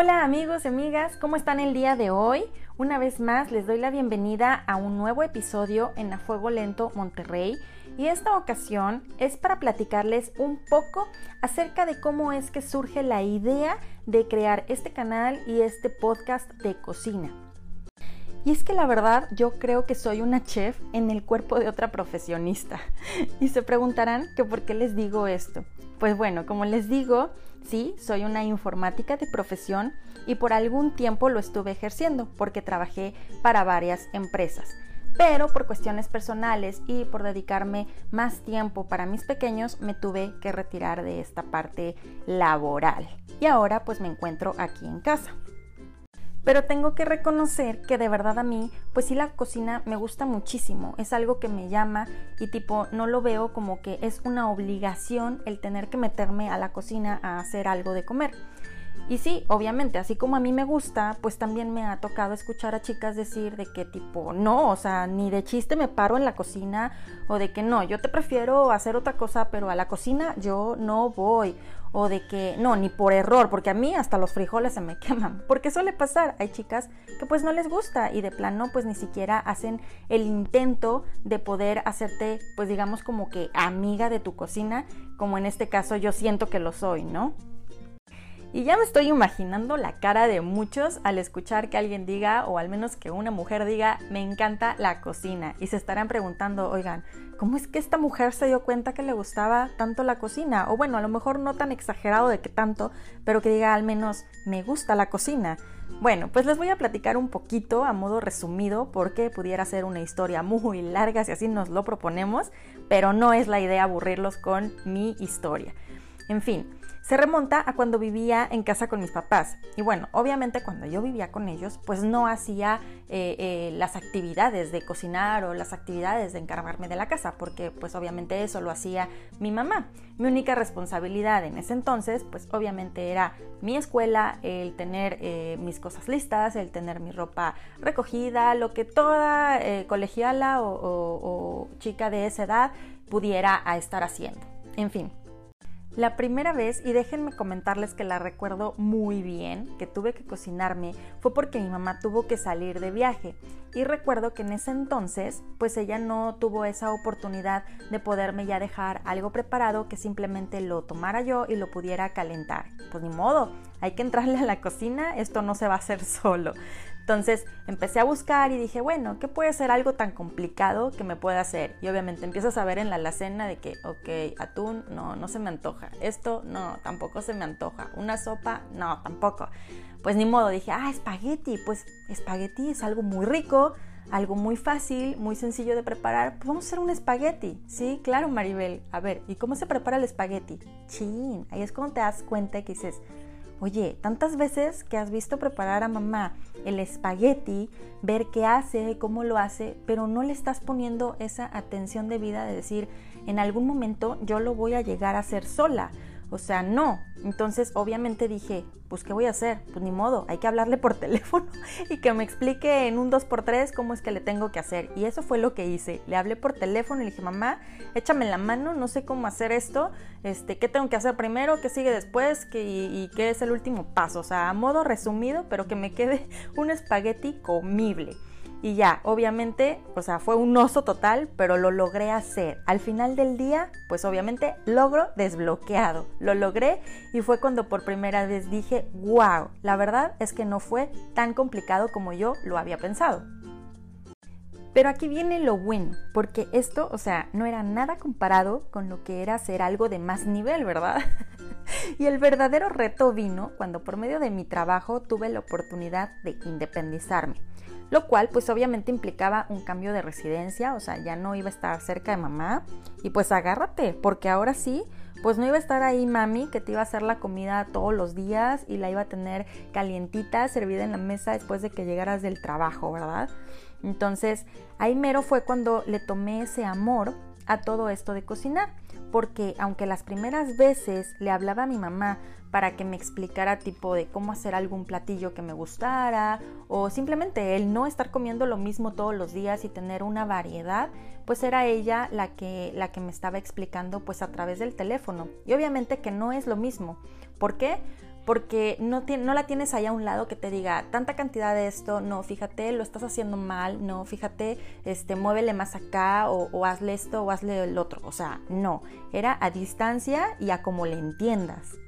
Hola amigos y amigas, ¿cómo están el día de hoy? Una vez más les doy la bienvenida a un nuevo episodio en A Fuego Lento Monterrey y esta ocasión es para platicarles un poco acerca de cómo es que surge la idea de crear este canal y este podcast de cocina. Y es que la verdad yo creo que soy una chef en el cuerpo de otra profesionista. Y se preguntarán que por qué les digo esto. Pues bueno, como les digo, sí, soy una informática de profesión y por algún tiempo lo estuve ejerciendo porque trabajé para varias empresas. Pero por cuestiones personales y por dedicarme más tiempo para mis pequeños me tuve que retirar de esta parte laboral. Y ahora pues me encuentro aquí en casa. Pero tengo que reconocer que de verdad a mí, pues sí la cocina me gusta muchísimo, es algo que me llama y tipo no lo veo como que es una obligación el tener que meterme a la cocina a hacer algo de comer. Y sí, obviamente, así como a mí me gusta, pues también me ha tocado escuchar a chicas decir de que tipo, no, o sea, ni de chiste me paro en la cocina o de que no, yo te prefiero hacer otra cosa, pero a la cocina yo no voy o de que no, ni por error, porque a mí hasta los frijoles se me queman, porque suele pasar, hay chicas que pues no les gusta y de plano pues ni siquiera hacen el intento de poder hacerte pues digamos como que amiga de tu cocina, como en este caso yo siento que lo soy, ¿no? Y ya me estoy imaginando la cara de muchos al escuchar que alguien diga, o al menos que una mujer diga, me encanta la cocina. Y se estarán preguntando, oigan, ¿cómo es que esta mujer se dio cuenta que le gustaba tanto la cocina? O bueno, a lo mejor no tan exagerado de que tanto, pero que diga al menos, me gusta la cocina. Bueno, pues les voy a platicar un poquito a modo resumido porque pudiera ser una historia muy larga si así nos lo proponemos, pero no es la idea aburrirlos con mi historia. En fin, se remonta a cuando vivía en casa con mis papás. Y bueno, obviamente cuando yo vivía con ellos, pues no hacía eh, eh, las actividades de cocinar o las actividades de encargarme de la casa, porque pues obviamente eso lo hacía mi mamá. Mi única responsabilidad en ese entonces, pues obviamente era mi escuela, el tener eh, mis cosas listas, el tener mi ropa recogida, lo que toda colegiala o, o chica de esa edad pudiera estar haciendo. En fin, la primera vez, y déjenme comentarles que la recuerdo muy bien, que tuve que cocinarme, fue porque mi mamá tuvo que salir de viaje. Y recuerdo que en ese entonces, pues ella no tuvo esa oportunidad de poderme ya dejar algo preparado que simplemente lo tomara yo y lo pudiera calentar. Pues ni modo, hay que entrarle a la cocina, esto no se va a hacer solo. Entonces empecé a buscar y dije, bueno, ¿qué puede ser algo tan complicado que me pueda hacer? Y obviamente empiezas a ver en la alacena de que, ok, atún, no, no se me antoja. Esto, no, tampoco se me antoja. Una sopa, no, tampoco. Pues ni modo, dije, ah, espagueti. Pues espagueti es algo muy rico, algo muy fácil, muy sencillo de preparar. Pues vamos a hacer un espagueti. Sí, claro, Maribel. A ver, ¿y cómo se prepara el espagueti? Chin, ahí es cuando te das cuenta que dices, Oye, tantas veces que has visto preparar a mamá el espagueti, ver qué hace, cómo lo hace, pero no le estás poniendo esa atención de vida de decir, en algún momento yo lo voy a llegar a hacer sola o sea, no. Entonces, obviamente dije, pues, ¿qué voy a hacer? Pues ni modo, hay que hablarle por teléfono y que me explique en un 2x3 cómo es que le tengo que hacer. Y eso fue lo que hice. Le hablé por teléfono y le dije, mamá, échame la mano, no sé cómo hacer esto, este, ¿qué tengo que hacer primero? ¿Qué sigue después? ¿Qué, y, qué es el último paso? O sea, a modo resumido, pero que me quede un espagueti comible. Y ya, obviamente, o sea, fue un oso total, pero lo logré hacer. Al final del día, pues obviamente logro desbloqueado. Lo logré y fue cuando por primera vez dije, wow, la verdad es que no fue tan complicado como yo lo había pensado. Pero aquí viene lo bueno, porque esto, o sea, no era nada comparado con lo que era hacer algo de más nivel, ¿verdad? Y el verdadero reto vino cuando por medio de mi trabajo tuve la oportunidad de independizarme lo cual pues obviamente implicaba un cambio de residencia, o sea, ya no iba a estar cerca de mamá y pues agárrate, porque ahora sí, pues no iba a estar ahí mami que te iba a hacer la comida todos los días y la iba a tener calientita, servida en la mesa después de que llegaras del trabajo, ¿verdad? Entonces, ahí mero fue cuando le tomé ese amor a todo esto de cocinar, porque aunque las primeras veces le hablaba a mi mamá para que me explicara tipo de cómo hacer algún platillo que me gustara o simplemente el no estar comiendo lo mismo todos los días y tener una variedad, pues era ella la que la que me estaba explicando pues a través del teléfono. Y obviamente que no es lo mismo. ¿Por qué? Porque no, no la tienes ahí a un lado que te diga tanta cantidad de esto, no, fíjate, lo estás haciendo mal, no, fíjate, este, muévele más acá o, o hazle esto o hazle el otro. O sea, no, era a distancia y a como le entiendas.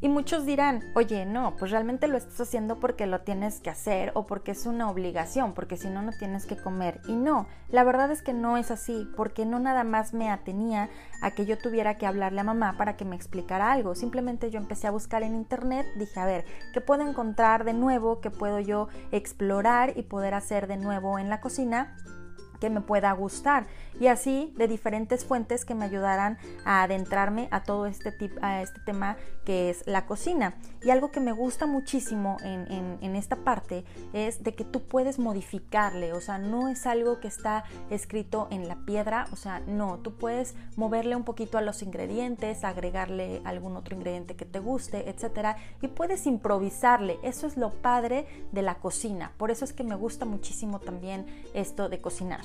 Y muchos dirán, oye, no, pues realmente lo estás haciendo porque lo tienes que hacer o porque es una obligación, porque si no, no tienes que comer. Y no, la verdad es que no es así, porque no nada más me atenía a que yo tuviera que hablarle a mamá para que me explicara algo. Simplemente yo empecé a buscar en internet, dije, a ver, ¿qué puedo encontrar de nuevo? ¿Qué puedo yo explorar y poder hacer de nuevo en la cocina? Que me pueda gustar y así de diferentes fuentes que me ayudaran a adentrarme a todo este, a este tema que es la cocina. Y algo que me gusta muchísimo en, en, esta parte es de que tú puedes modificarle, o sea, no es algo que está escrito en la piedra, o sea, no, tú puedes moverle un poquito a los ingredientes, agregarle algún otro ingrediente que te guste, etcétera, y puedes improvisarle. Eso es lo padre de la cocina. Por eso es que me gusta muchísimo también esto de cocinar.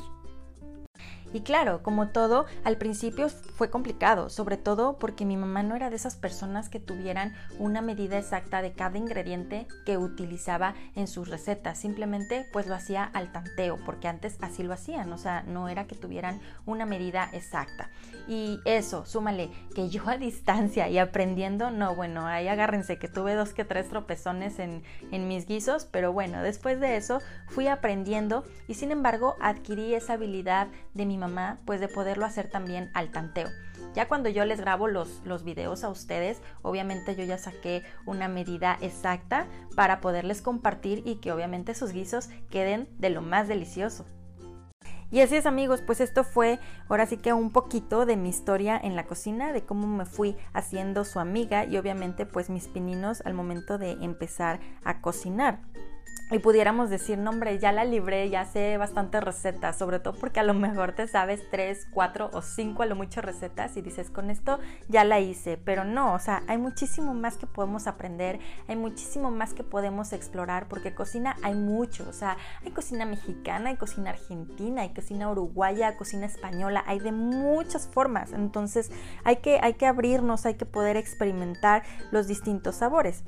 Y claro, como todo, al principio fue complicado, sobre todo porque mi mamá no era de esas personas que tuvieran una medida exacta de cada ingrediente que utilizaba en sus recetas, simplemente pues lo hacía al tanteo, porque antes así lo hacían, o sea, no era que tuvieran una medida exacta. Y eso, súmale, que yo a distancia y aprendiendo, no, bueno, ahí agárrense que tuve dos que tres tropezones en, en mis guisos, pero bueno, después de eso fui aprendiendo y sin embargo adquirí esa habilidad de mi mamá, pues de poderlo hacer también al tanteo. Ya cuando yo les grabo los, los videos a ustedes, obviamente yo ya saqué una medida exacta para poderles compartir y que obviamente sus guisos queden de lo más delicioso. Y así es amigos, pues esto fue ahora sí que un poquito de mi historia en la cocina, de cómo me fui haciendo su amiga y obviamente pues mis pininos al momento de empezar a cocinar y pudiéramos decir, no hombre, ya la libré, ya sé bastantes recetas, sobre todo porque a lo mejor te sabes tres, cuatro o cinco a lo mucho recetas y dices, con esto ya la hice, pero no, o sea, hay muchísimo más que podemos aprender, hay muchísimo más que podemos explorar, porque cocina hay mucho, o sea, hay cocina mexicana, hay cocina argentina, hay cocina uruguaya, cocina española, hay de muchas formas, entonces hay que, hay que abrirnos, hay que poder experimentar los distintos sabores.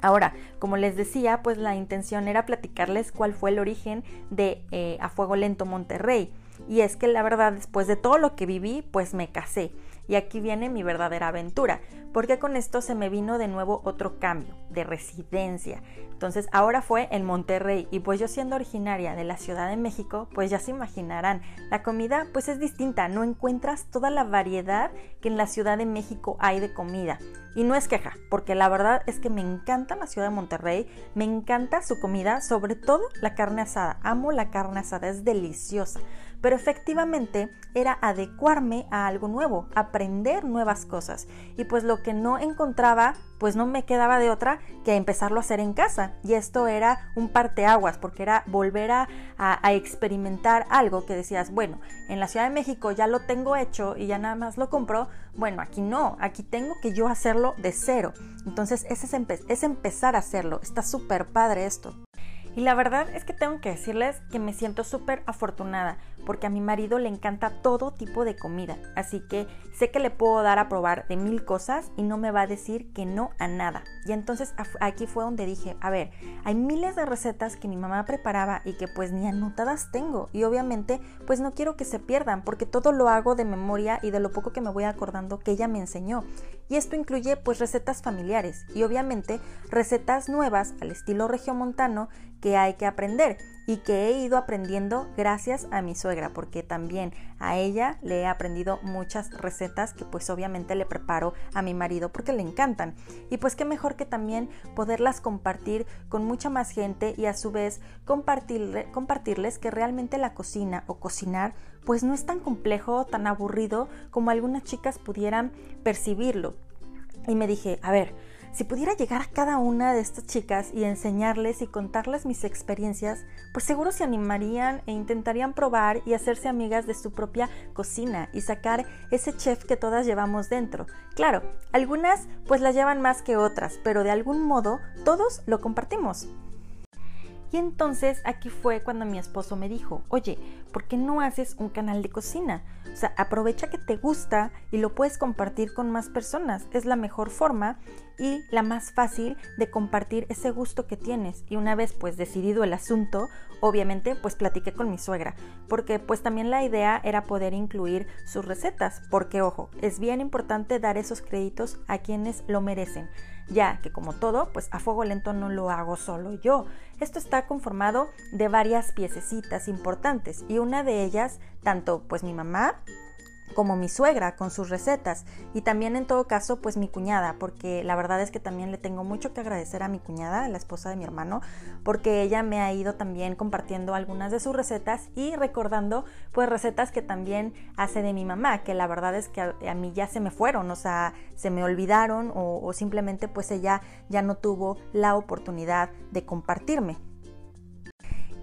Ahora, como les decía, pues la intención era platicarles cuál fue el origen de eh, A Fuego Lento Monterrey. Y es que la verdad, después de todo lo que viví, pues me casé. Y aquí viene mi verdadera aventura, porque con esto se me vino de nuevo otro cambio de residencia. Entonces ahora fue en Monterrey y pues yo siendo originaria de la Ciudad de México, pues ya se imaginarán, la comida pues es distinta, no encuentras toda la variedad que en la Ciudad de México hay de comida. Y no es queja, porque la verdad es que me encanta la ciudad de Monterrey, me encanta su comida, sobre todo la carne asada. Amo la carne asada, es deliciosa pero efectivamente era adecuarme a algo nuevo, aprender nuevas cosas. Y pues lo que no encontraba, pues no me quedaba de otra que empezarlo a hacer en casa. Y esto era un parteaguas, porque era volver a, experimentar algo que decías, bueno, en la Ciudad de México ya lo tengo hecho y ya nada más lo compro. Bueno, aquí no, aquí tengo que yo hacerlo de cero. Entonces ese es, es empezar a hacerlo. Está súper padre esto. Y la verdad es que tengo que decirles que me siento súper afortunada porque a mi marido le encanta todo tipo de comida. Así que sé que le puedo dar a probar de mil cosas y no me va a decir que no a nada. Y entonces aquí fue donde dije, a ver, hay miles de recetas que mi mamá preparaba y que pues ni anotadas tengo. Y obviamente pues no quiero que se pierdan porque todo lo hago de memoria y de lo poco que me voy acordando que ella me enseñó. Y esto incluye pues recetas familiares y obviamente recetas nuevas al estilo regiomontano que hay que aprender y que he ido aprendiendo gracias a mi suegra, porque también a ella le he aprendido muchas recetas que pues obviamente le preparo a mi marido porque le encantan. Y pues qué mejor que también poderlas compartir con mucha más gente y a su vez compartirle, compartirles que realmente la cocina o cocinar pues no es tan complejo, tan aburrido como algunas chicas pudieran percibirlo. Y me dije, a ver, si pudiera llegar a cada una de estas chicas y enseñarles y contarles mis experiencias, pues seguro se animarían e intentarían probar y hacerse amigas de su propia cocina y sacar ese chef que todas llevamos dentro. Claro, algunas pues la llevan más que otras, pero de algún modo todos lo compartimos. Y entonces aquí fue cuando mi esposo me dijo, oye, ¿por qué no haces un canal de cocina? O sea, aprovecha que te gusta y lo puedes compartir con más personas. Es la mejor forma y la más fácil de compartir ese gusto que tienes. Y una vez pues decidido el asunto, obviamente pues platiqué con mi suegra, porque pues también la idea era poder incluir sus recetas, porque ojo, es bien importante dar esos créditos a quienes lo merecen ya que como todo, pues a fuego lento no lo hago solo yo. Esto está conformado de varias piececitas importantes y una de ellas, tanto pues mi mamá como mi suegra con sus recetas y también en todo caso pues mi cuñada porque la verdad es que también le tengo mucho que agradecer a mi cuñada, la esposa de mi hermano, porque ella me ha ido también compartiendo algunas de sus recetas y recordando pues recetas que también hace de mi mamá, que la verdad es que a, mí ya se me fueron, o sea, se me olvidaron o, o simplemente pues ella ya no tuvo la oportunidad de compartirme.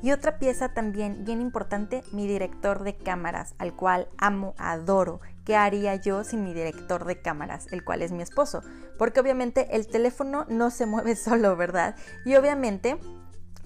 Y otra pieza también bien importante, mi director de cámaras, al cual amo, adoro. ¿Qué haría yo sin mi director de cámaras, el cual es mi esposo? Porque obviamente el teléfono no se mueve solo, ¿verdad? Y obviamente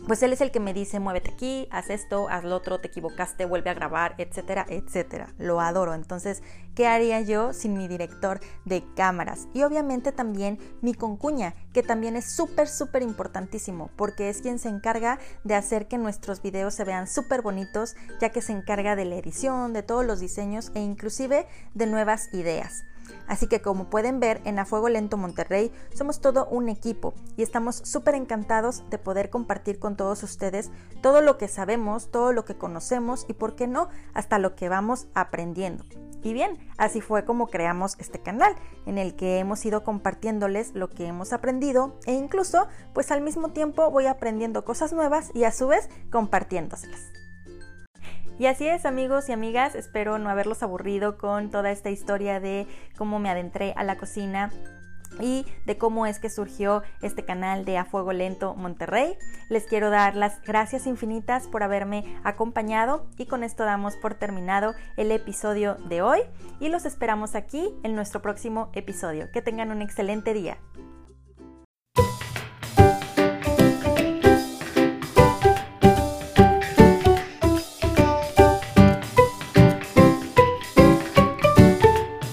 pues él es el que me dice, muévete aquí, haz esto, haz lo otro, te equivocaste, vuelve a grabar, etcétera, etcétera. Lo adoro. Entonces, ¿qué haría yo sin mi director de cámaras? Y obviamente también mi concuña, que también es súper, súper importantísimo, porque es quien se encarga de hacer que nuestros videos se vean súper bonitos, ya que se encarga de la edición, de todos los diseños e inclusive de nuevas ideas. Así que como pueden ver, en A Fuego Lento Monterrey somos todo un equipo y estamos súper encantados de poder compartir con todos ustedes todo lo que sabemos, todo lo que conocemos y, por qué no, hasta lo que vamos aprendiendo. Y bien, así fue como creamos este canal, en el que hemos ido compartiéndoles lo que hemos aprendido e incluso, pues al mismo tiempo voy aprendiendo cosas nuevas y a su vez compartiéndoselas. Y así es amigos y amigas, espero no haberlos aburrido con toda esta historia de cómo me adentré a la cocina y de cómo es que surgió este canal de A Fuego Lento Monterrey. Les quiero dar las gracias infinitas por haberme acompañado y con esto damos por terminado el episodio de hoy y los esperamos aquí en nuestro próximo episodio. Que tengan un excelente día.